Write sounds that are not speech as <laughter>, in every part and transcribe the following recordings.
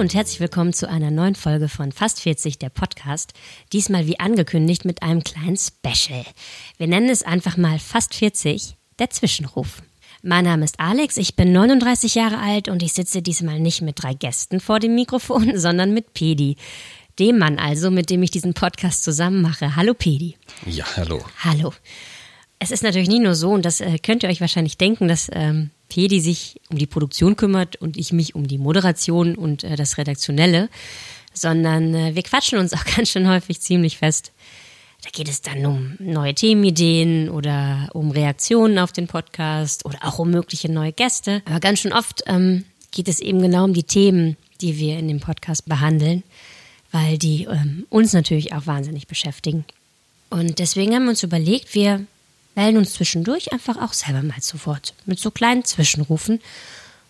und herzlich willkommen zu einer neuen Folge von Fast 40, der Podcast. Diesmal wie angekündigt mit einem kleinen Special. Wir nennen es einfach mal Fast 40, der Zwischenruf. Mein Name ist Alex, ich bin 39 Jahre alt und ich sitze diesmal nicht mit drei Gästen vor dem Mikrofon, <laughs> sondern mit Pedi. Dem Mann also, mit dem ich diesen Podcast zusammen mache. Hallo Pedi. Ja, hallo. Hallo. Es ist natürlich nie nur so, und das äh, könnt ihr euch wahrscheinlich denken, dass ähm, Pedi sich um die Produktion kümmert und ich mich um die Moderation und äh, das Redaktionelle, sondern äh, wir quatschen uns <laughs> auch ganz schön häufig ziemlich fest. Da geht es dann um neue Themenideen oder um Reaktionen auf den Podcast oder auch um mögliche neue Gäste. Aber ganz schön oft ähm, geht es eben genau um die Themen, die wir in dem Podcast behandeln, weil die ähm, uns natürlich auch wahnsinnig beschäftigen. Und deswegen haben wir uns überlegt, wir melden uns zwischendurch einfach auch selber mal zu Wort mit so kleinen Zwischenrufen.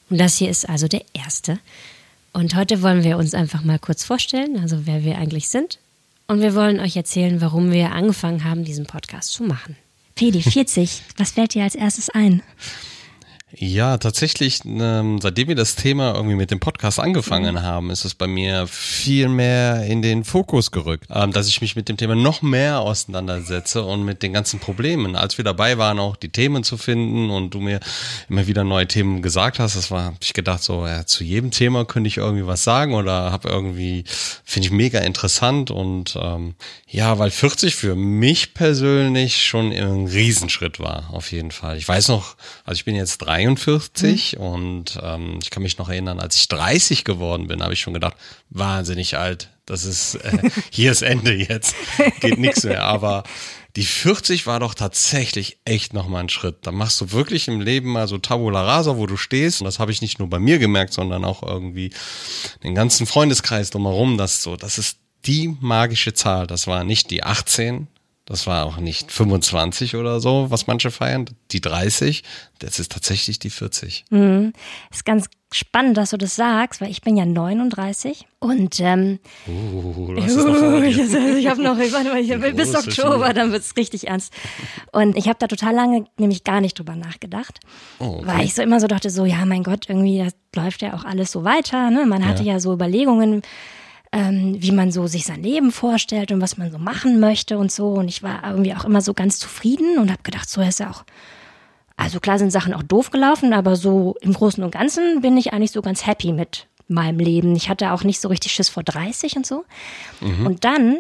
Und das hier ist also der erste. Und heute wollen wir uns einfach mal kurz vorstellen, also wer wir eigentlich sind. Und wir wollen euch erzählen, warum wir angefangen haben, diesen Podcast zu machen. Pedi, 40, was fällt dir als erstes ein? Ja, tatsächlich, ähm, seitdem wir das Thema irgendwie mit dem Podcast angefangen mhm. haben, ist es bei mir viel mehr in den Fokus gerückt, ähm, dass ich mich mit dem Thema noch mehr auseinandersetze und mit den ganzen Problemen. Als wir dabei waren, auch die Themen zu finden und du mir immer wieder neue Themen gesagt hast, das war, hab ich gedacht, so ja, zu jedem Thema könnte ich irgendwie was sagen oder habe irgendwie, finde ich mega interessant und ähm, ja, weil 40 für mich persönlich schon ein Riesenschritt war, auf jeden Fall. Ich weiß noch, also ich bin jetzt drei 43 mhm. und ähm, ich kann mich noch erinnern, als ich 30 geworden bin, habe ich schon gedacht, wahnsinnig alt. Das ist, äh, <laughs> hier ist Ende jetzt, geht nichts mehr. Aber die 40 war doch tatsächlich echt nochmal ein Schritt. Da machst du wirklich im Leben mal so Tabula Rasa, wo du stehst. Und das habe ich nicht nur bei mir gemerkt, sondern auch irgendwie den ganzen Freundeskreis drumherum. Das so, das ist die magische Zahl. Das war nicht die 18, das war auch nicht 25 oder so, was manche feiern, die 30. Das ist tatsächlich die 40. Mhm. Ist ganz spannend, dass du das sagst, weil ich bin ja 39 und ähm, uh, du hast uh, noch ich, ich habe noch, ich mal, ich, bis Oktober, dann wird's richtig ernst. Und ich habe da total lange nämlich gar nicht drüber nachgedacht, oh, okay. weil ich so immer so dachte, so ja, mein Gott, irgendwie das läuft ja auch alles so weiter. Ne? Man hatte ja, ja so Überlegungen ähm, wie man so sich sein Leben vorstellt und was man so machen möchte und so. Und ich war irgendwie auch immer so ganz zufrieden und habe gedacht, so ist ja auch. Also klar sind Sachen auch doof gelaufen, aber so im Großen und Ganzen bin ich eigentlich so ganz happy mit meinem Leben. Ich hatte auch nicht so richtig Schiss vor 30 und so. Mhm. Und dann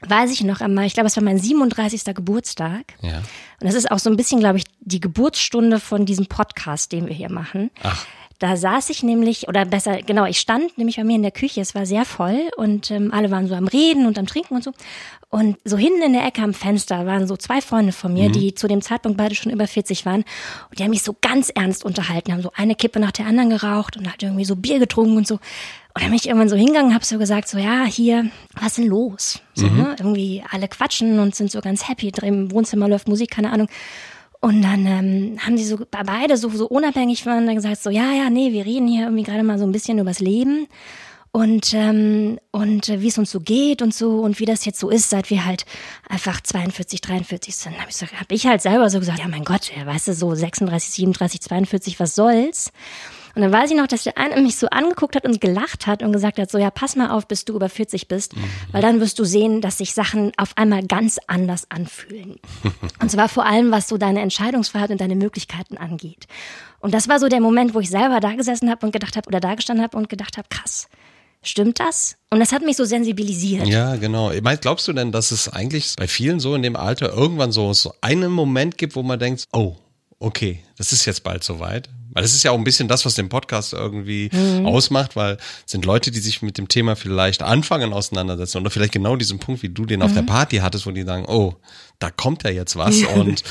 weiß ich noch einmal, ich glaube, es war mein 37. Geburtstag. Ja. Und das ist auch so ein bisschen, glaube ich, die Geburtsstunde von diesem Podcast, den wir hier machen. Ach. Da saß ich nämlich, oder besser, genau, ich stand nämlich bei mir in der Küche, es war sehr voll und ähm, alle waren so am Reden und am Trinken und so. Und so hinten in der Ecke am Fenster waren so zwei Freunde von mir, mhm. die zu dem Zeitpunkt beide schon über 40 waren. Und die haben mich so ganz ernst unterhalten, haben so eine Kippe nach der anderen geraucht und halt irgendwie so Bier getrunken und so. Und dann bin ich irgendwann so hingegangen, habe so gesagt, so ja, hier, was ist denn los? So, mhm. ne? Irgendwie alle quatschen und sind so ganz happy. Im Wohnzimmer läuft Musik, keine Ahnung. Und dann ähm, haben die so beide so, so unabhängig voneinander gesagt, so ja, ja, nee, wir reden hier irgendwie gerade mal so ein bisschen übers Leben und ähm, und äh, wie es uns so geht und so und wie das jetzt so ist, seit wir halt einfach 42, 43 sind. Habe ich, so, hab ich halt selber so gesagt, ja mein Gott, ja, weißt du, so 36, 37, 42, was soll's? Und dann weiß ich noch, dass der eine mich so angeguckt hat und gelacht hat und gesagt hat, so ja, pass mal auf, bis du über 40 bist, mhm. weil dann wirst du sehen, dass sich Sachen auf einmal ganz anders anfühlen. <laughs> und zwar vor allem, was so deine Entscheidungsfreiheit und deine Möglichkeiten angeht. Und das war so der Moment, wo ich selber da gesessen habe und gedacht habe oder da gestanden habe und gedacht habe, krass. Stimmt das? Und das hat mich so sensibilisiert. Ja, genau. Glaubst du denn, dass es eigentlich bei vielen so in dem Alter irgendwann so, so einen Moment gibt, wo man denkt, oh, okay, das ist jetzt bald soweit? Weil das ist ja auch ein bisschen das, was den Podcast irgendwie mhm. ausmacht, weil es sind Leute, die sich mit dem Thema vielleicht anfangen auseinandersetzen oder vielleicht genau diesen Punkt, wie du den mhm. auf der mhm. Party hattest, wo die sagen, oh, da kommt ja jetzt was und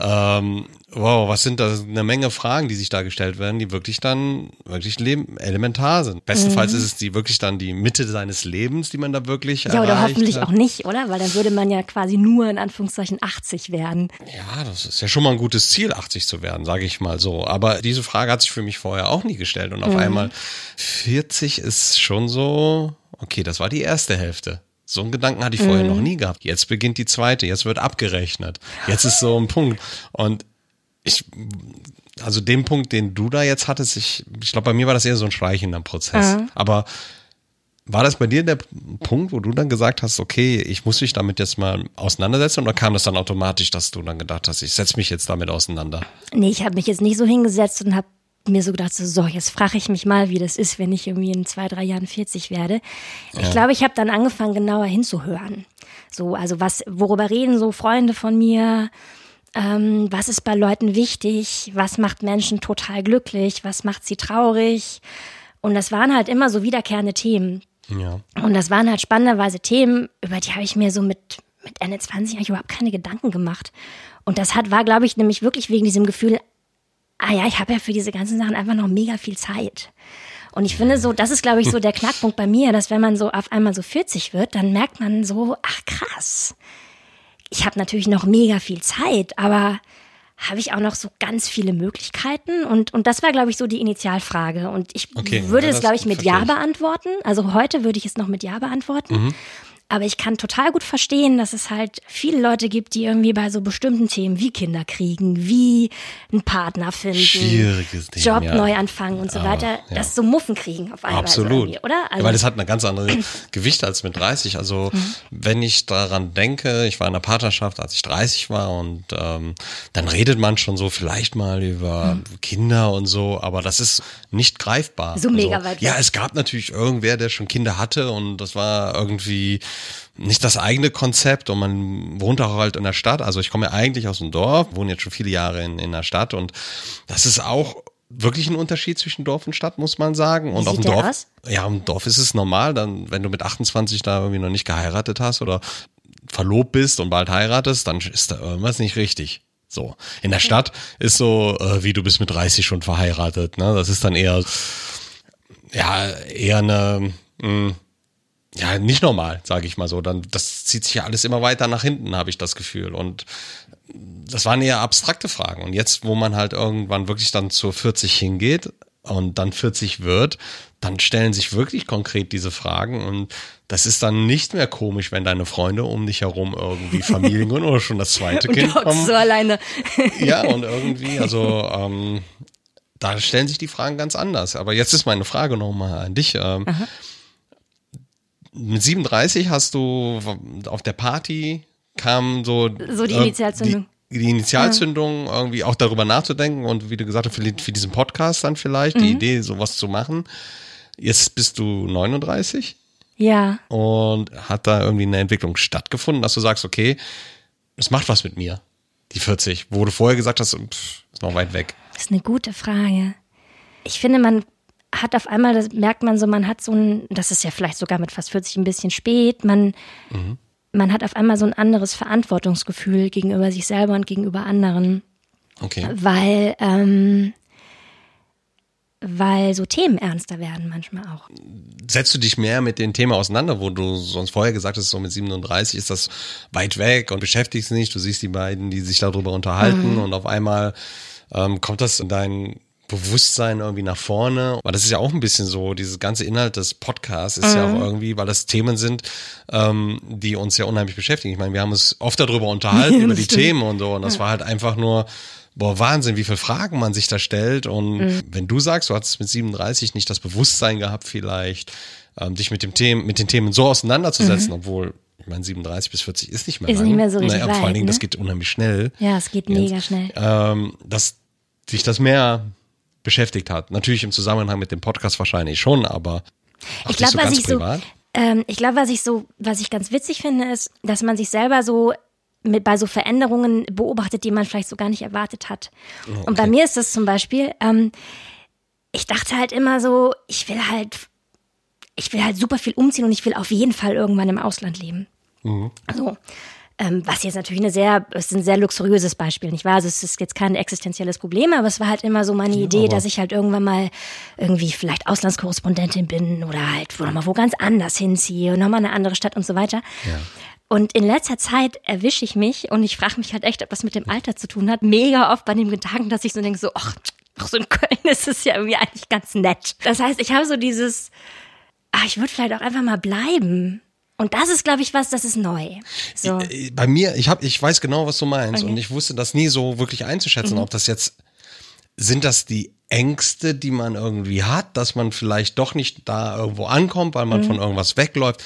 ähm, wow, was sind da eine Menge Fragen, die sich da gestellt werden, die wirklich dann wirklich leben, elementar sind. Bestenfalls mhm. ist es die wirklich dann die Mitte seines Lebens, die man da wirklich Ja, oder hoffentlich hat. auch nicht, oder? Weil dann würde man ja quasi nur in Anführungszeichen 80 werden. Ja, das ist ja schon mal ein gutes Ziel, 80 zu werden, sage ich mal so. Aber diese Frage hat sich für mich vorher auch nie gestellt und auf mhm. einmal 40 ist schon so, okay, das war die erste Hälfte. So einen Gedanken hatte ich vorher mhm. noch nie gehabt. Jetzt beginnt die zweite, jetzt wird abgerechnet. Jetzt ist so ein Punkt. Und ich, also den Punkt, den du da jetzt hattest, ich, ich glaube, bei mir war das eher so ein schleichender Prozess. Mhm. Aber war das bei dir der Punkt, wo du dann gesagt hast, okay, ich muss mich damit jetzt mal auseinandersetzen oder kam das dann automatisch, dass du dann gedacht hast, ich setze mich jetzt damit auseinander? Nee, ich habe mich jetzt nicht so hingesetzt und habe mir so gedacht, so, so jetzt frage ich mich mal, wie das ist, wenn ich irgendwie in zwei, drei Jahren 40 werde. Ja. Ich glaube, ich habe dann angefangen, genauer hinzuhören. So, also was, worüber reden so Freunde von mir? Ähm, was ist bei Leuten wichtig? Was macht Menschen total glücklich? Was macht sie traurig? Und das waren halt immer so wiederkehrende Themen. Ja. Und das waren halt spannenderweise Themen, über die habe ich mir so mit, mit Ende 20 eigentlich überhaupt keine Gedanken gemacht. Und das hat, war, glaube ich, nämlich wirklich wegen diesem Gefühl, ah ja, ich habe ja für diese ganzen Sachen einfach noch mega viel Zeit. Und ich finde so, das ist, glaube ich, so der Knackpunkt bei mir, dass wenn man so auf einmal so 40 wird, dann merkt man so, ach krass, ich habe natürlich noch mega viel Zeit, aber habe ich auch noch so ganz viele Möglichkeiten? Und, und das war, glaube ich, so die Initialfrage. Und ich okay, würde es, glaube ich, mit Ja beantworten. Also heute würde ich es noch mit Ja beantworten. Mhm. Aber ich kann total gut verstehen, dass es halt viele Leute gibt, die irgendwie bei so bestimmten Themen wie Kinder kriegen, wie einen Partner finden, Schwieriges Ding, Job ja. neu anfangen und so weiter, ja. dass so Muffen kriegen auf einmal. Absolut. Oder? Also, ja, weil das hat eine ganz andere <clears throat> Gewicht als mit 30. Also mhm. wenn ich daran denke, ich war in einer Partnerschaft, als ich 30 war und ähm, dann redet man schon so vielleicht mal über mhm. Kinder und so, aber das ist nicht greifbar. So mega also, weit. Ja, es gab natürlich irgendwer, der schon Kinder hatte und das war irgendwie nicht das eigene Konzept und man wohnt auch halt in der Stadt. Also ich komme ja eigentlich aus dem Dorf, wohne jetzt schon viele Jahre in, in der Stadt und das ist auch wirklich ein Unterschied zwischen Dorf und Stadt, muss man sagen. Und Wie auf dem Dorf, aus? ja, im Dorf ist es normal, dann, wenn du mit 28 da irgendwie noch nicht geheiratet hast oder verlobt bist und bald heiratest, dann ist da irgendwas nicht richtig. So. In der Stadt ist so, äh, wie du bist mit 30 schon verheiratet, ne? Das ist dann eher, ja, eher eine, mh, hm, ja, nicht normal, sage ich mal so. Dann, das zieht sich ja alles immer weiter nach hinten, habe ich das Gefühl. Und das waren eher abstrakte Fragen. Und jetzt, wo man halt irgendwann wirklich dann zur 40 hingeht und dann 40 wird, dann stellen sich wirklich konkret diese Fragen und das ist dann nicht mehr komisch, wenn deine Freunde um dich herum irgendwie <laughs> Familien gründen oder schon das zweite Kind kommt. so alleine. ja, und irgendwie, also ähm, da stellen sich die Fragen ganz anders. Aber jetzt ist meine Frage nochmal an dich. Ähm, mit 37 hast du auf der Party kam so so die Initialzündung. Die, die Initialzündung ja. irgendwie auch darüber nachzudenken und wie du gesagt hast, für, für diesen Podcast dann vielleicht mhm. die Idee sowas zu machen. Jetzt bist du 39? Ja. Und hat da irgendwie eine Entwicklung stattgefunden, dass du sagst, okay, es macht was mit mir, die 40, wo du vorher gesagt hast, pff, ist noch weit weg. Das ist eine gute Frage. Ich finde, man hat auf einmal, das merkt man so, man hat so ein, das ist ja vielleicht sogar mit fast 40 ein bisschen spät, man, mhm. man hat auf einmal so ein anderes Verantwortungsgefühl gegenüber sich selber und gegenüber anderen. Okay. Weil, ähm, weil so Themen ernster werden manchmal auch. Setzt du dich mehr mit den Themen auseinander, wo du sonst vorher gesagt hast, so mit 37 ist das weit weg und beschäftigst dich nicht, du siehst die beiden, die sich darüber unterhalten mhm. und auf einmal ähm, kommt das in deinen Bewusstsein irgendwie nach vorne. Weil das ist ja auch ein bisschen so, dieses ganze Inhalt des Podcasts ist mhm. ja auch mhm. irgendwie, weil das Themen sind, ähm, die uns ja unheimlich beschäftigen. Ich meine, wir haben uns oft darüber unterhalten, <laughs> über die stimmt. Themen und so. Und das ja. war halt einfach nur, boah, Wahnsinn, wie viele Fragen man sich da stellt. Und mhm. wenn du sagst, du hattest mit 37 nicht das Bewusstsein gehabt, vielleicht, ähm, dich mit dem Themen, mit den Themen so auseinanderzusetzen, mhm. obwohl ich meine, 37 bis 40 ist nicht mehr ist lang. Ist nicht mehr so richtig naja, Vor allen Dingen, ne? das geht unheimlich schnell. Ja, es geht mega schnell. Ähm, dass sich das mehr beschäftigt hat. Natürlich im Zusammenhang mit dem Podcast wahrscheinlich schon, aber ich glaube, so was ich privat. so, ähm, ich glaube, was ich so, was ich ganz witzig finde, ist, dass man sich selber so mit, bei so Veränderungen beobachtet, die man vielleicht so gar nicht erwartet hat. okay. Und bei mir ist das zum Beispiel, ähm, ich dachte halt immer so, ich will halt, ich will halt super viel umziehen und ich will auf jeden Fall irgendwann im Ausland leben. Mhm. So. Ähm, was jetzt natürlich eine sehr, ist ein sehr luxuriöses Beispiel, nicht wahr? Also es ist jetzt kein existenzielles Problem, aber es war halt immer so meine ja, Idee, dass ich halt irgendwann mal irgendwie vielleicht Auslandskorrespondentin bin oder halt wo nochmal wo ganz anders hinziehe und nochmal eine andere Stadt und so weiter. Ja. Und in letzter Zeit erwische ich mich und ich frage mich halt echt, ob das mit dem Alter zu tun hat, mega oft bei dem Gedanken, dass ich so denke, so, ach, ach so in Köln ist es ja irgendwie eigentlich ganz nett. Das heißt, ich habe so dieses, ach, ich würde vielleicht auch einfach mal bleiben. Und das ist, glaube ich, was, das ist neu. So. Äh, Bei mir, ich hab, ich weiß genau, was du meinst Okay. und ich wusste das nie so wirklich einzuschätzen, Mhm. ob das jetzt sind das die Ängste, die man irgendwie hat, dass man vielleicht doch nicht da irgendwo ankommt, weil Mhm. man von irgendwas wegläuft?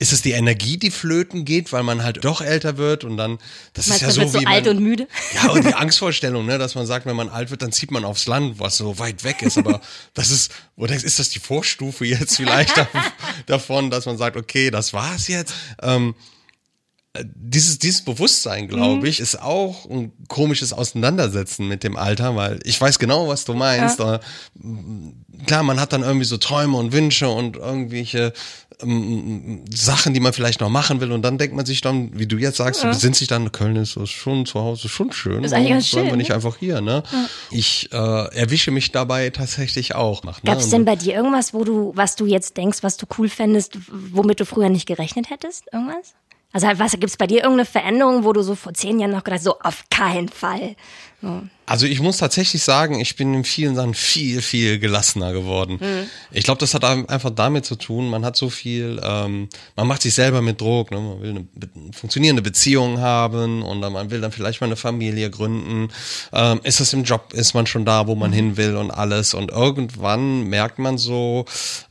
Ist es die Energie, die flöten geht, weil man halt doch älter wird und dann, das Meinst ist ja so wird so wie alt man, und müde? Ja, und die <laughs> Angstvorstellung, ne, dass man sagt, wenn man alt wird, dann zieht man aufs Land, was so weit weg ist. Aber <laughs> das ist, oder ist das die Vorstufe jetzt vielleicht <laughs> dav- davon, dass man sagt, okay, das war's jetzt? Ähm, äh, dieses, dieses Bewusstsein, glaube ich, ist auch ein komisches Auseinandersetzen mit dem Alter, weil ich weiß genau, was du meinst. Äh, Klar, man hat dann irgendwie so Träume und Wünsche und irgendwelche ähm, Sachen, die man vielleicht noch machen will. Und dann denkt man sich dann, wie du jetzt sagst, du besinnt sich dann, Köln ist schon zu Hause schon schön. Ist eigentlich ganz bleiben wir schön, nicht ne? einfach hier, ne? Ich äh, erwische mich dabei tatsächlich auch. Ne? Gab es denn bei dir irgendwas, wo du, was du jetzt denkst, was du cool fändest, womit du früher nicht gerechnet hättest? Irgendwas? Also was gibt's bei dir irgendeine Veränderung, wo du so vor zehn Jahren noch gedacht hast, so auf keinen Fall. So. Also ich muss tatsächlich sagen, ich bin in vielen Sachen viel, viel gelassener geworden. Ich glaube, das hat einfach damit zu tun, man hat so viel, ähm, man macht sich selber mit Druck, ne? man will eine, be- funktionierende Beziehung haben und dann, man will dann vielleicht mal eine Familie gründen. Ähm, ist es im Job, ist man schon da, wo man hin will und alles. Und irgendwann merkt man so,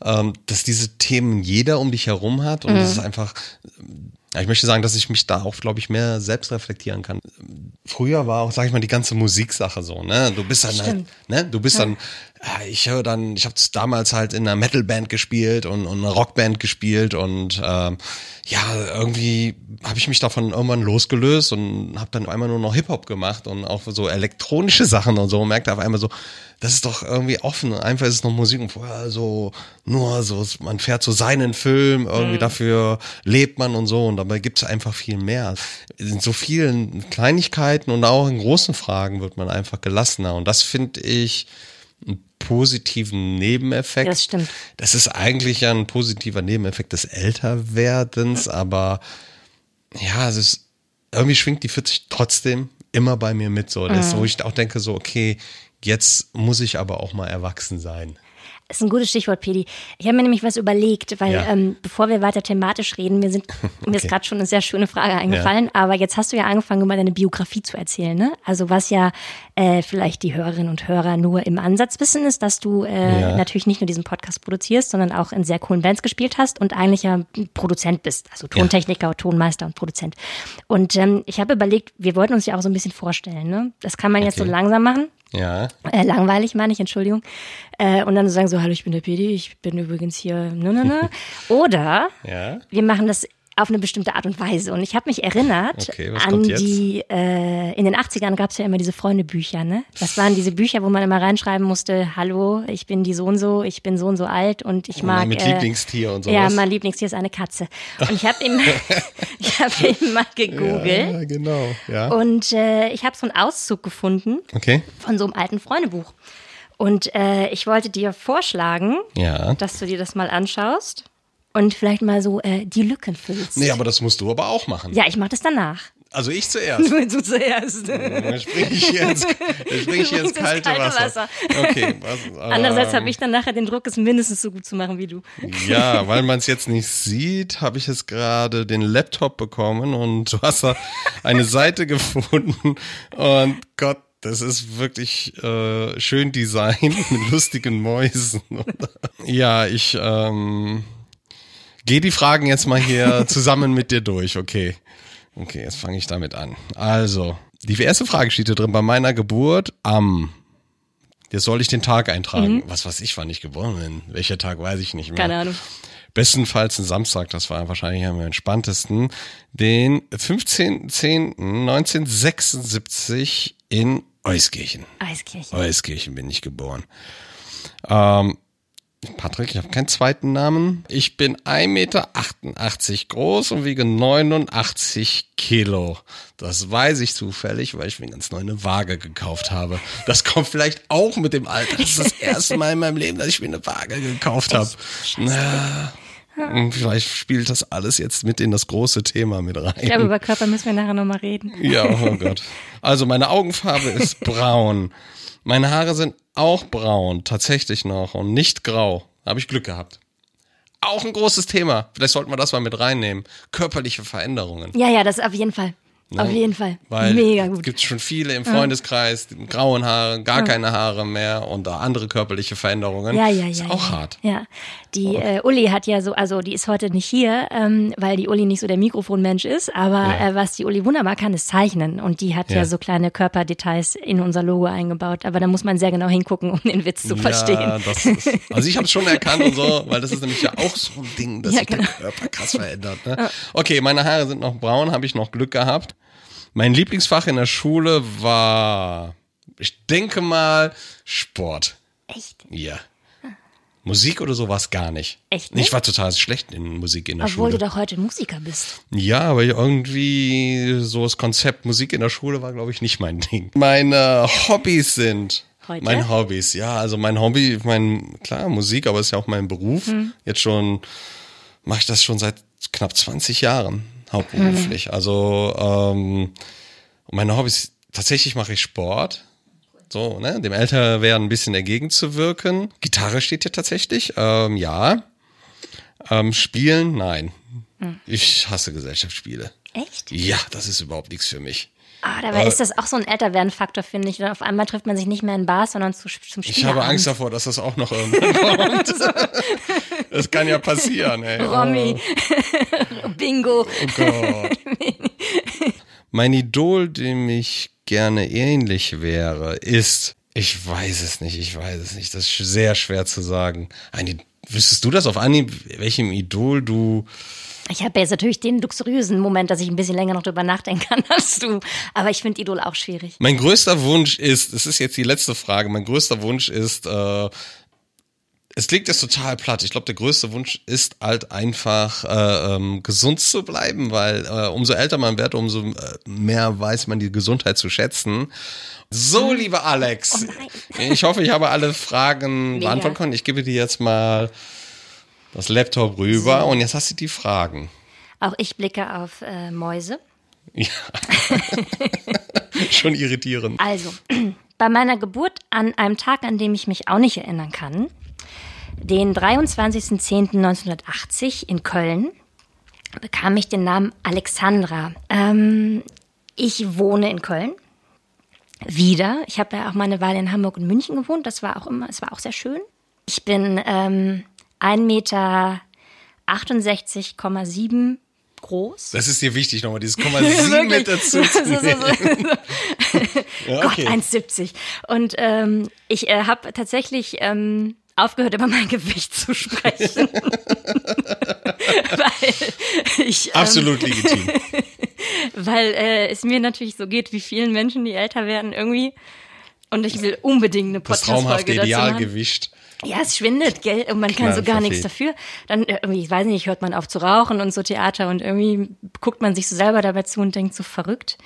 ähm, dass diese Themen jeder um dich herum hat und das ist einfach ja, ich möchte sagen, dass ich mich da auch, glaube ich, mehr selbst reflektieren kann. Früher war auch, sag ich mal, die ganze Musiksache so, ne? Du bist dann halt, ne? Du bist dann, ja, ich höre dann, ich habe damals halt in einer Metalband gespielt und, und einer Rockband gespielt und ähm, ja, irgendwie habe ich mich davon irgendwann losgelöst und habe dann einmal nur noch Hip-Hop gemacht und auch so elektronische Sachen und so und merkte auf einmal so, das ist doch irgendwie offen. Einfach ist es noch Musik und vorher so nur so, man fährt so seinen Film, irgendwie dafür lebt man und so und dabei gibt es einfach viel mehr. In so vielen Kleinigkeiten und auch in großen Fragen wird man einfach gelassener und das finde ich positiven Nebeneffekt. Das stimmt. Das ist eigentlich ja ein positiver Nebeneffekt des Älterwerdens, aber ja, es ist, irgendwie schwingt die 40 trotzdem immer bei mir mit, so. Das, wo ich auch denke, so, okay, jetzt muss ich aber auch mal erwachsen sein. Das ist ein gutes Stichwort, Pedi. Ich habe mir nämlich was überlegt, weil Ja. ähm, bevor wir weiter thematisch reden, mir, sind, <laughs> mir ist Okay. gerade schon eine sehr schöne Frage eingefallen, aber jetzt hast du ja angefangen, über deine Biografie zu erzählen, ne? Also was ja äh, vielleicht die Hörerinnen und Hörer nur im Ansatz wissen, ist, dass du äh, Ja. natürlich nicht nur diesen Podcast produzierst, sondern auch in sehr coolen Bands gespielt hast und eigentlich ja Produzent bist, also Tontechniker, Tonmeister und Produzent. Und ähm, ich habe überlegt, wir wollten uns ja auch so ein bisschen vorstellen, ne? Das kann man jetzt so Okay. langsam machen. Ja. Äh, langweilig meine ich, Entschuldigung. Äh, und dann sagen so, hallo, ich bin der PD, ich bin übrigens hier, ne, ne, ne. <laughs> Oder Ja. wir machen das auf eine bestimmte Art und Weise. Und ich habe mich erinnert Okay, an die, äh, in den 80ern gab es ja immer diese Freundebücher, ne? Das waren diese Bücher, wo man immer reinschreiben musste, hallo, ich bin die so und so, ich bin so und so alt und ich mag. mit äh, Lieblingstier und Ja, sowas. mein Lieblingstier ist eine Katze. Und ich habe eben, <laughs> <laughs> ich habe eben mal gegoogelt. Ja, genau. Ja. Und äh, ich habe so einen Auszug gefunden Okay. von so einem alten Freundebuch. Und äh, ich wollte dir vorschlagen, Ja. dass du dir das mal anschaust und vielleicht mal so äh, die Lücken füllst. Nee, aber das musst du aber auch machen. Ja, ich mache das danach. Also ich <laughs> zuerst. Du zuerst. Dann springe ich hier ins, dann spring ich hier ins Ins kalte, kalte Wasser. Wasser. Okay. Was, <laughs> Andererseits ähm, habe ich dann nachher den Druck, es mindestens so gut zu machen wie du. Ja, <laughs> weil man es jetzt nicht sieht, habe ich jetzt gerade den Laptop bekommen und du hast da eine Seite gefunden und Gott, das ist wirklich äh, schön designt mit lustigen Mäusen. ja, ich ähm, gehe die Fragen jetzt mal hier <laughs> zusammen mit dir durch, okay. Okay, jetzt fange ich damit an. Also, die erste Frage steht hier drin. Bei meiner Geburt am Jetzt soll ich den Tag eintragen. Was weiß ich, wann ich geboren bin. Welcher Tag weiß ich nicht mehr. Keine Ahnung. Bestenfalls ein Samstag, das war wahrscheinlich am entspanntesten. Den 15.10.1976 in Euskirchen. Eiskirche. Euskirchen bin ich geboren. Ähm, Patrick, ich habe keinen zweiten Namen. Ich bin 1,88 Meter groß und wiege 89 Kilo. Das weiß ich zufällig, weil ich mir ganz neu eine Waage gekauft habe. Das kommt vielleicht auch mit dem Alter. Das ist das <laughs> erste Mal in meinem Leben, dass ich mir eine Waage gekauft habe. Na, vielleicht spielt das alles jetzt mit in das große Thema mit rein. Ich glaube, über Körper müssen wir nachher nochmal reden. Ja, <laughs> oh Gott. Also meine Augenfarbe ist <laughs> braun. Meine Haare sind auch braun, tatsächlich noch und nicht grau. Habe ich Glück gehabt. auch ein großes Thema. Vielleicht sollten wir das mal mit reinnehmen. Körperliche Veränderungen. Ja, ja, das auf jeden Fall. Auf jeden Fall. Weil Mega gut. gibt schon viele im Freundeskreis, die grauen Haare, gar keine Haare mehr und andere körperliche Veränderungen. Ja, ja, ist ja. auch ja. hart. Ja. Die äh, Uli hat ja so, also die ist heute nicht hier, ähm, weil die Uli nicht so der Mikrofonmensch ist, aber Ja. äh, was die Uli wunderbar kann, ist zeichnen. Und die hat ja, Ja. so kleine Körperdetails in unser Logo eingebaut. Aber da muss man sehr genau hingucken, um den Witz zu verstehen. Ja, ist, also ich habe es schon erkannt und so, weil das ist nämlich ja auch so ein Ding, dass sich der genau. Körper krass verändert. Ne? Okay, meine Haare sind noch braun, habe ich noch Glück gehabt. Mein Lieblingsfach in der Schule war, ich denke mal, Sport. Echt? Ja. Musik oder so war es gar nicht. Echt nicht? Ich war total schlecht in Musik in der Obwohl Schule. du doch heute Musiker bist. Ja, aber irgendwie so das Konzept Musik in der Schule war, glaube ich, nicht mein Ding. Meine Hobbys sind. Heute? Meine Hobbys, ja, also mein Hobby, mein, klar, Musik, aber ist ja auch mein Beruf. Hm. Jetzt schon, mache ich das schon seit knapp 20 Jahren hauptberuflich. Hm. Also, ähm, meine Hobbys, tatsächlich mache ich Sport. So, ne, dem Älterwerden ein bisschen entgegenzuwirken. Gitarre steht hier tatsächlich, ähm, ja. Ähm, spielen, nein. Hm. Ich hasse Gesellschaftsspiele. Echt? Ja, das ist überhaupt nichts für mich. Ah, dabei ist das auch so ein Älterwerden-Faktor, finde ich. Und auf einmal trifft man sich nicht mehr in Bars, sondern zu, zum Spiel. Ich habe Angst davor, dass das auch noch irgendwann <laughs> kommt. Das kann ja passieren, ey. <laughs> Romy. <laughs> Bingo. Oh Gott. Mein Idol, dem ich gerne ähnlich wäre, ist, ich weiß es nicht, ich weiß es nicht. Das ist sehr schwer zu sagen. Ein, wüsstest du das auf Anhieb, welchem Idol du Ich habe jetzt natürlich den luxuriösen Moment, dass ich ein bisschen länger noch drüber nachdenken kann <laughs> als du. Aber ich finde Idol auch schwierig. Mein größter Wunsch ist, das ist jetzt die letzte Frage, mein größter Wunsch ist, äh, es klingt jetzt total platt. Ich glaube, der größte Wunsch ist halt einfach äh, ähm, gesund zu bleiben, weil äh, umso älter man wird, umso äh, mehr weiß man die Gesundheit zu schätzen. So, liebe Alex, ich hoffe, ich habe alle Fragen Mega. beantworten können. Ich gebe dir jetzt mal das Laptop rüber und jetzt hast du die Fragen. Auch ich blicke auf äh, Mäuse. Ja. <laughs> Schon irritierend. Also, <clears throat> bei meiner Geburt an einem Tag, an dem ich mich auch nicht erinnern kann, den 23.10.1980 in Köln, bekam ich den Namen Alexandra. Ähm, ich wohne in Köln. Wieder. Ich habe ja auch mal eine Weile in Hamburg und München gewohnt. Das war auch immer, es war auch sehr schön. Ich bin ähm, 1,68,7 Meter groß. Das ist dir wichtig, nochmal dieses <laughs> Komma 7 mit dazu. <laughs> <laughs> Ja, Gott, okay. 1,70. Und ähm, ich äh, habe tatsächlich ähm, aufgehört, über mein Gewicht zu sprechen. <laughs> weil ich, ähm, Absolut legitim. <laughs> weil äh, es mir natürlich so geht, wie vielen Menschen, die älter werden irgendwie. Und ich will unbedingt eine Podcast-Folge dazu machen. Idealgewicht. Ja, es schwindet, gell? Und man kann so gar verfehlt. nichts dafür. Dann äh, irgendwie, ich weiß nicht, hört man auf zu rauchen und so Theater und irgendwie guckt man sich so selber dabei zu und denkt so verrückt.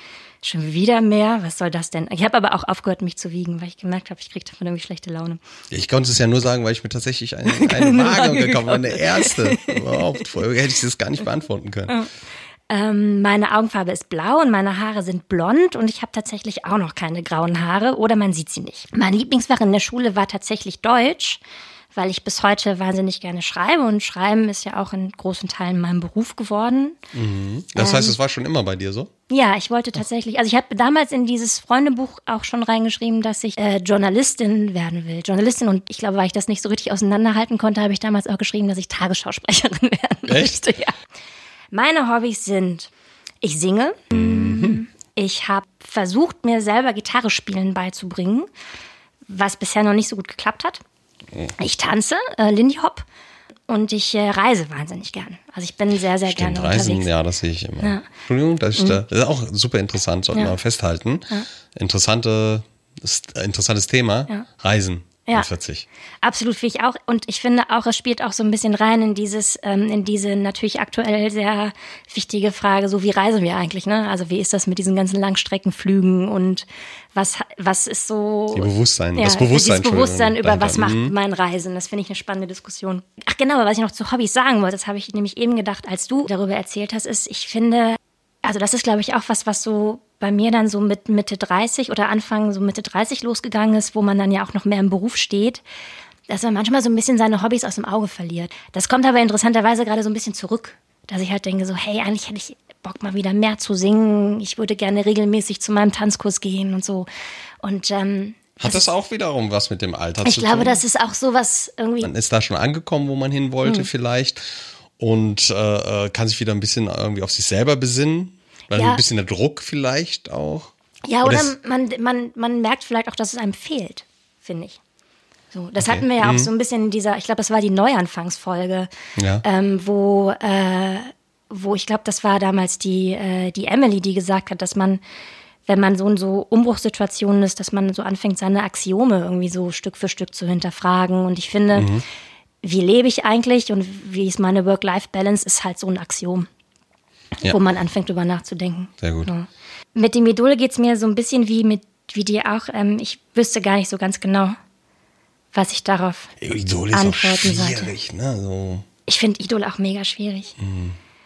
Schon wieder mehr? Was soll das denn? Ich habe aber auch aufgehört, mich zu wiegen, weil ich gemerkt habe, ich kriege davon irgendwie schlechte Laune. Ich konnte es ja nur sagen, weil ich mir tatsächlich eine, <laughs> eine Waage gekauft habe, eine erste. Überhaupt. Vorher hätte ich das gar nicht beantworten können. Ähm, meine Augenfarbe ist blau und meine Haare sind blond und ich habe tatsächlich auch noch keine grauen Haare oder man sieht sie nicht. Mein Lieblingsfach in der Schule war tatsächlich Deutsch, weil ich bis heute wahnsinnig gerne schreibe und Schreiben ist ja auch in großen Teilen mein Beruf geworden. Das Ähm. heißt, es war schon immer bei dir so? Ja, ich wollte tatsächlich, also ich habe damals in dieses Freundebuch auch schon reingeschrieben, dass ich äh, Journalistin werden will. Journalistin und ich glaube, weil ich das nicht so richtig auseinanderhalten konnte, habe ich damals auch geschrieben, dass ich Tagesschausprecherin <laughs> werden Echt? möchte. Ja. Meine Hobbys sind, ich singe, ich habe versucht, mir selber Gitarre spielen beizubringen, was bisher noch nicht so gut geklappt hat. Ich tanze, äh, Lindy Hop. Und ich äh, reise wahnsinnig gern. Also ich bin sehr, sehr Stimmt, gerne Reisen, unterwegs. ja, das sehe ich immer. Entschuldigung, das ist, da- das ist auch super interessant, sollten wir mal festhalten. Interessante, ist ein interessantes Thema. Ja. Reisen. Ja. mit 40. Absolut finde ich auch. Und ich finde auch, es spielt auch so ein bisschen rein in dieses, ähm, in diese natürlich aktuell sehr wichtige Frage, so wie reisen wir eigentlich, ne? Also wie ist das mit diesen ganzen Langstreckenflügen und was, was ist so. Die Bewusstsein, ja, das Bewusstsein, dieses Bewusstsein über was macht. Mhm. mein Reisen. Das finde ich eine spannende Diskussion. Ach genau, was ich noch zu Hobbys sagen wollte, das habe ich nämlich eben gedacht, als du darüber erzählt hast, ist, ich finde, also das ist, glaube ich, auch was, was so bei mir dann so mit Mitte 30 oder Anfang so Mitte 30 losgegangen ist, wo man dann ja auch noch mehr im Beruf steht, dass man manchmal so ein bisschen seine Hobbys aus dem Auge verliert. Das kommt aber interessanterweise gerade so ein bisschen zurück, dass ich halt denke so, hey, eigentlich hätte ich Bock mal wieder mehr zu singen. Ich würde gerne regelmäßig zu meinem Tanzkurs gehen und so. Und ähm, hat das auch wiederum was mit dem Alter ich zu glaube, tun? das ist auch so was irgendwie. Man ist da schon angekommen, wo man hin wollte Hm. vielleicht und äh, äh, kann sich wieder ein bisschen irgendwie auf sich selber besinnen. Weil Ja. ein bisschen der Druck vielleicht auch. Ja, Oder oder man, man, man merkt vielleicht auch, dass es einem fehlt, finde ich. So, das Okay. hatten wir ja auch so ein bisschen in dieser, ich glaube, das war die Neuanfangsfolge, Ja. ähm, wo, äh, wo ich glaube, das war damals die, äh, die Emily, die gesagt hat, dass man, wenn man so in so Umbruchssituationen ist, dass man so anfängt, seine Axiome irgendwie so Stück für Stück zu hinterfragen. Und ich finde, Mhm. wie lebe ich eigentlich und wie ist meine Work-Life-Balance, ist halt so ein Axiom, Ja. wo man anfängt, drüber nachzudenken. Sehr gut. Ja. Mit dem Idol geht's mir so ein bisschen wie mit wie dir auch. Ähm, ich wüsste gar nicht so ganz genau, was ich darauf Idol ist auch antworten sollte. schwierig, ne? So. Ich finde Idol auch mega schwierig.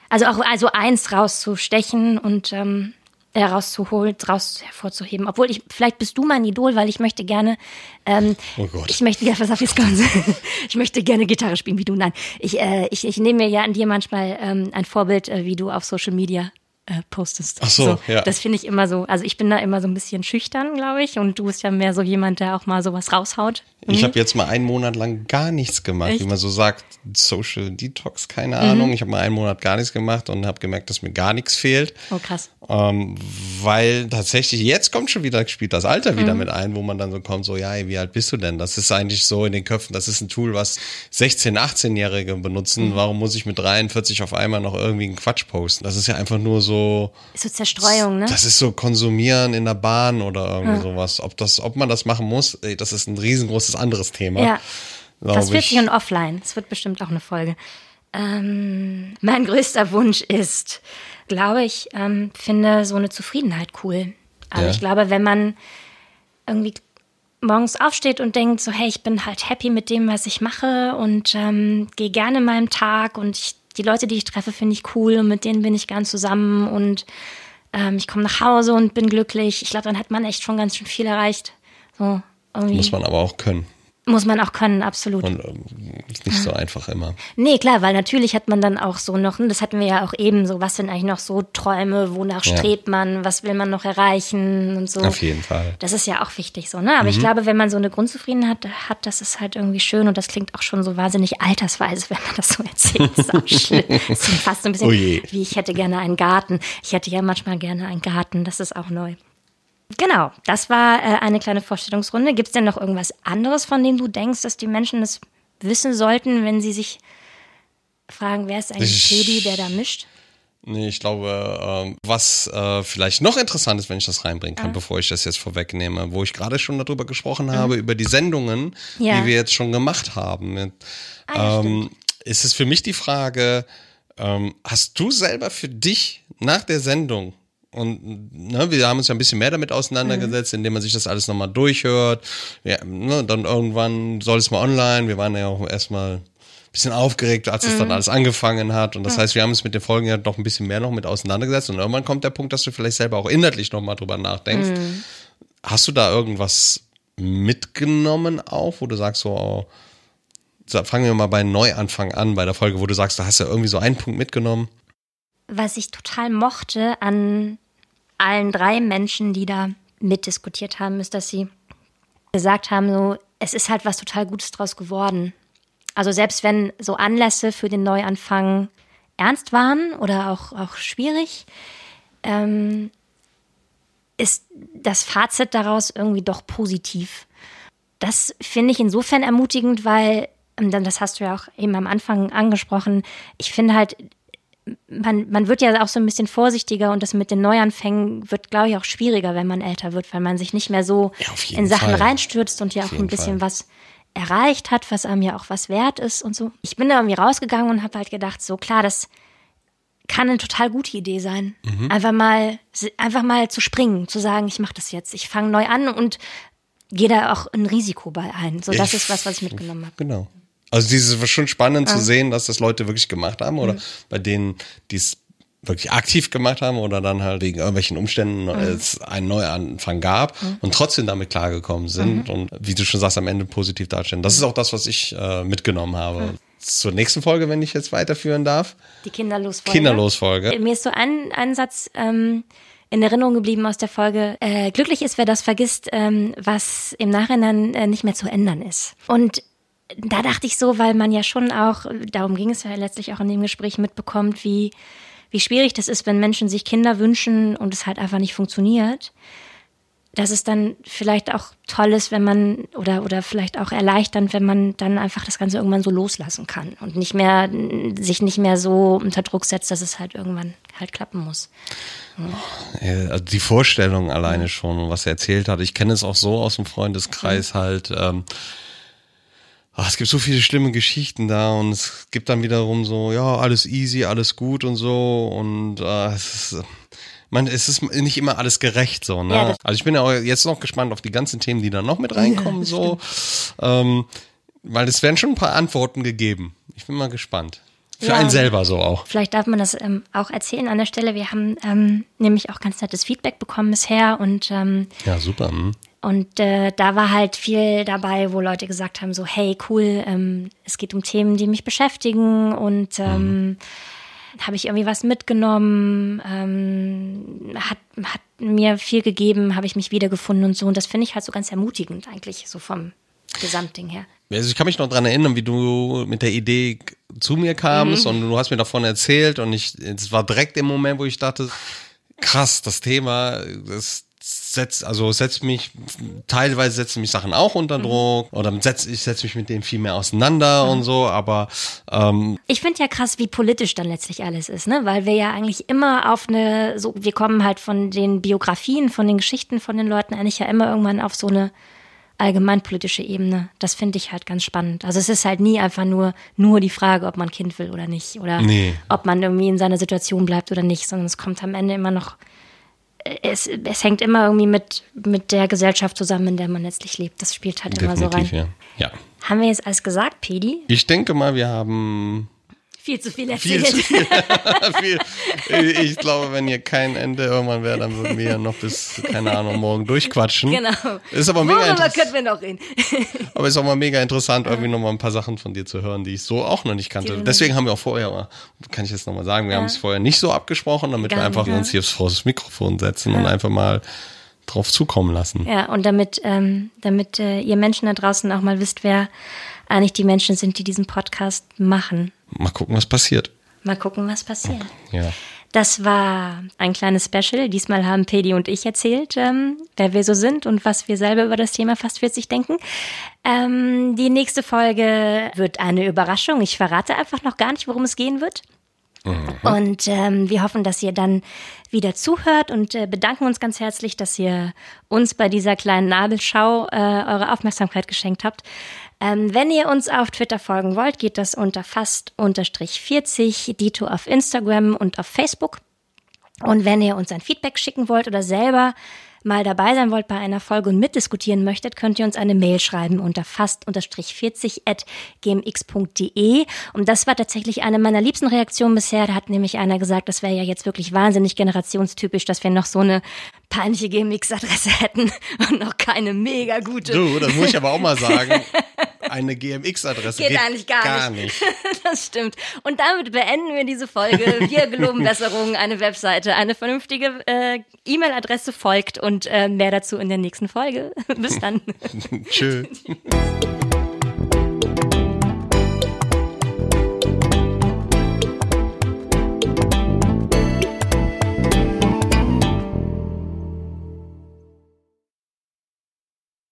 Also auch also eins rauszustechen und ähm, herauszuholen, raus hervorzuheben. Obwohl ich, vielleicht bist du mein Idol, weil ich möchte gerne, ähm, Oh Gott. ich möchte gerne, was auf <laughs> ich möchte gerne Gitarre spielen wie du. Nein, ich, äh, ich, ich nehme mir ja an dir manchmal ähm, ein Vorbild, äh, wie du auf Social Media äh, postest. Ach so, ja. Das finde ich immer so, also ich bin da immer so ein bisschen schüchtern, glaube ich, und du bist ja mehr so jemand, der auch mal sowas raushaut. Ich habe jetzt mal einen Monat lang gar nichts gemacht, Echt? Mhm. wie man so sagt, Social Detox, keine Ahnung. Ich habe mal einen Monat gar nichts gemacht und habe gemerkt, dass mir gar nichts fehlt. Oh krass. Ähm, weil tatsächlich, jetzt kommt schon wieder, spielt das Alter Mhm. wieder mit ein, wo man dann so kommt, so, ja, ey, wie alt bist du denn? Das ist eigentlich so in den Köpfen, das ist ein Tool, was 16-, 18-Jährige benutzen. Mhm. Warum muss ich mit 43 auf einmal noch irgendwie einen Quatsch posten? Das ist ja einfach nur so, Ist so Zerstreuung, ne? das ist so konsumieren in der Bahn oder irgendwie sowas. Ob das, ob man das machen muss, ey, das ist ein riesengroßes anderes Thema. Ja. Das wird ich. sich und offline. Das wird bestimmt auch eine Folge. Ähm, mein größter Wunsch ist, glaube ich, ähm, finde so eine Zufriedenheit cool. Also Ja. ich glaube, wenn man irgendwie morgens aufsteht und denkt, so hey, ich bin halt happy mit dem, was ich mache und ähm, gehe gerne in meinem Tag und ich, die Leute, die ich treffe, finde ich cool und mit denen bin ich gern zusammen und ähm, ich komme nach Hause und bin glücklich. Ich glaube, dann hat man echt schon ganz schön viel erreicht. So irgendwie Muss man aber auch können. muss man auch können, absolut. Und ähm, ist nicht so einfach immer. Nee, klar, weil natürlich hat man dann auch so noch, das hatten wir ja auch eben so, was sind eigentlich noch so Träume, wonach Ja. strebt man, was will man noch erreichen und so. Auf jeden Fall. Das ist ja auch wichtig so, ne? Aber ich glaube, wenn man so eine Grundzufriedenheit hat, das ist halt irgendwie schön und das klingt auch schon so wahnsinnig altersweise, wenn man das so <laughs> erzählt. Das ist auch schlimm. Das ist fast so ein bisschen Oh wie ich hätte gerne einen Garten. Ich hätte ja manchmal gerne einen Garten, das ist auch neu. Genau, das war äh, eine kleine Vorstellungsrunde. Gibt es denn noch irgendwas anderes, von dem du denkst, dass die Menschen es wissen sollten, wenn sie sich fragen, wer ist eigentlich Ich- Teddy, der da mischt? Nee, ich glaube, ähm, was äh, vielleicht noch interessant ist, wenn ich das reinbringen kann, bevor ich das jetzt vorwegnehme, wo ich gerade schon darüber gesprochen habe, über die Sendungen, Mhm. Ja. die wir jetzt schon gemacht haben. Ah, ähm, ist es für mich die Frage, ähm, hast du selber für dich nach der Sendung und ne, wir haben uns ja ein bisschen mehr damit auseinandergesetzt, indem man sich das alles nochmal durchhört. Ja, ne, dann irgendwann soll es mal online. Wir waren ja auch erstmal ein bisschen aufgeregt, als es dann alles angefangen hat. Und das heißt, wir haben uns mit den Folgen ja noch ein bisschen mehr noch mit auseinandergesetzt. Und irgendwann kommt der Punkt, dass du vielleicht selber auch inhaltlich nochmal drüber nachdenkst. Hast du da irgendwas mitgenommen auch, wo du sagst, so, oh, fangen wir mal bei Neuanfang an, bei der Folge, wo du sagst, da hast du irgendwie so einen Punkt mitgenommen? Was ich total mochte an allen drei Menschen, die da mitdiskutiert haben, ist, dass sie gesagt haben, so, es ist halt was total Gutes draus geworden. Also selbst wenn so Anlässe für den Neuanfang ernst waren oder auch, auch schwierig, ähm, ist das Fazit daraus irgendwie doch positiv. Das finde ich insofern ermutigend, weil, ähm, das hast du ja auch eben am Anfang angesprochen, ich finde halt, man, man wird ja auch so ein bisschen vorsichtiger und das mit den Neuanfängen wird, glaube ich, auch schwieriger, wenn man älter wird, weil man sich nicht mehr so Ja, auf in Sachen Fall. reinstürzt und ja auch jeden ein bisschen Fall. was erreicht hat, was einem ja auch was wert ist und so. Ich bin da irgendwie rausgegangen und habe halt gedacht, so klar, das kann eine total gute Idee sein. Mhm. Einfach mal, einfach mal zu springen, zu sagen, ich mache das jetzt, ich fange neu an und gehe da auch ein Risiko bei ein. So, das Ich- ist was, was ich mitgenommen habe. Genau. Also dieses war schon spannend Ah. zu sehen, dass das Leute wirklich gemacht haben Mhm. oder bei denen, die es wirklich aktiv gemacht haben oder dann halt wegen irgendwelchen Umständen mhm. es einen Neuanfang gab mhm. und trotzdem damit klargekommen sind mhm. und wie du schon sagst, am Ende positiv darstellen. Das ist auch das, was ich äh, mitgenommen habe. Mhm. Zur nächsten Folge, wenn ich jetzt weiterführen darf. Die Kinderlosfolge. Kinderlosfolge. Mir ist so ein, ein Satz ähm, in Erinnerung geblieben aus der Folge. Äh, glücklich ist, wer das vergisst, ähm, was im Nachhinein äh, nicht mehr zu ändern ist. Und da dachte ich so, weil man ja schon auch, darum ging es ja letztlich auch in dem Gespräch mitbekommt, wie wie schwierig das ist, wenn Menschen sich Kinder wünschen und es halt einfach nicht funktioniert. Dass es dann vielleicht auch toll ist, wenn man oder oder vielleicht auch erleichternd, wenn man dann einfach das Ganze irgendwann so loslassen kann und nicht mehr sich nicht mehr so unter Druck setzt, dass es halt irgendwann halt klappen muss. Ja. Also die Vorstellung alleine schon, was er erzählt hat. Ich kenne es auch so aus dem Freundeskreis halt. Ähm, ach, es gibt so viele schlimme Geschichten da und es gibt dann wiederum so, ja, alles easy, alles gut und so und äh, es ist, man, es ist nicht immer alles gerecht so, ne? Ja, also ich bin ja auch jetzt noch gespannt auf die ganzen Themen, die da noch mit reinkommen, ja, so. Ähm, weil es werden schon ein paar Antworten gegeben. Ich bin mal gespannt. Für ja, einen selber so auch. Vielleicht darf man das ähm, auch erzählen an der Stelle. Wir haben ähm, nämlich auch ganz nettes Feedback bekommen bisher und ähm, ja, super. Mh. Und äh, da war halt viel dabei, wo Leute gesagt haben, so, hey, cool, ähm, es geht um Themen, die mich beschäftigen und ähm, mhm. habe ich irgendwie was mitgenommen, ähm, hat, hat mir viel gegeben, habe ich mich wiedergefunden und so. Und das finde ich halt so ganz ermutigend eigentlich, so vom Gesamtding her. Also ich kann mich noch dran erinnern, wie du mit der Idee zu mir kamst mhm. und du hast mir davon erzählt und ich, es war direkt im Moment, wo ich dachte, krass, das Thema, das setzt, also setzt mich, teilweise setzen mich Sachen auch unter mhm. Druck mhm. oder setz, ich setze mich mit dem viel mehr auseinander mhm. und so, aber ähm, Ich finde ja krass, wie politisch dann letztlich alles ist, ne? Weil wir ja eigentlich immer auf eine, so, wir kommen halt von den Biografien, von den Geschichten von den Leuten eigentlich ja immer irgendwann auf so eine allgemeinpolitische Ebene. Das finde ich halt ganz spannend. Also es ist halt nie einfach nur, nur die Frage, ob man Kind will oder nicht. Oder nee. ob man irgendwie in seiner Situation bleibt oder nicht, sondern es kommt am Ende immer noch es, es hängt immer irgendwie mit, mit der Gesellschaft zusammen, in der man letztlich lebt. Das spielt halt Definitiv, immer so rein. Ja. ja. Haben wir jetzt alles gesagt, Pedi? Ich denke mal, wir haben viel zu viel erzählt. Viel zu viel. <laughs> ich glaube, wenn ihr kein Ende irgendwann wäre, dann würden wir ja noch bis, keine Ahnung, morgen durchquatschen. Genau. Ist aber mega Worüber können wir noch reden? <laughs> aber ist auch mal mega interessant, irgendwie noch mal ein paar Sachen von dir zu hören, die ich so auch noch nicht kannte. Deswegen haben wir auch vorher, kann ich jetzt noch mal sagen, wir ja. haben es vorher nicht so abgesprochen, damit Gar wir einfach uns hier vor das Mikrofon setzen ja. und einfach mal drauf zukommen lassen. Ja, und damit, ähm, damit äh, ihr Menschen da draußen auch mal wisst, wer eigentlich die Menschen sind, die diesen Podcast machen. Mal gucken, was passiert. Mal gucken, was passiert. Ja. Das war ein kleines Special. Diesmal haben Pedi und ich erzählt, ähm, wer wir so sind und was wir selber über das Thema Fast 40 denken. Ähm, die nächste Folge wird eine Überraschung. Ich verrate einfach noch gar nicht, worum es gehen wird. Mhm. Und ähm, wir hoffen, dass ihr dann wieder zuhört und äh, bedanken uns ganz herzlich, dass ihr uns bei dieser kleinen Nabelschau äh, eure Aufmerksamkeit geschenkt habt. Ähm, wenn ihr uns auf Twitter folgen wollt, geht das unter fast-40, Dito auf Instagram und auf Facebook. Und wenn ihr uns ein Feedback schicken wollt oder selber mal dabei sein wollt bei einer Folge und mitdiskutieren möchtet, könnt ihr uns eine Mail schreiben unter fast-40 at gmx.de. Und das war tatsächlich eine meiner liebsten Reaktionen bisher. Da hat nämlich einer gesagt, das wäre ja jetzt wirklich wahnsinnig generationstypisch, dass wir noch so eine peinliche GMX-Adresse hätten <laughs> und noch keine mega gute. Du, das muss ich aber auch mal sagen. <laughs> Eine GMX-Adresse geht, geht, eigentlich gar, gar nicht. nicht. <laughs> das stimmt. Und damit beenden wir diese Folge. Wir geloben Besserungen, eine Webseite, eine vernünftige äh, E-Mail-Adresse folgt und äh, mehr dazu in der nächsten Folge. Bis dann. Tschüss.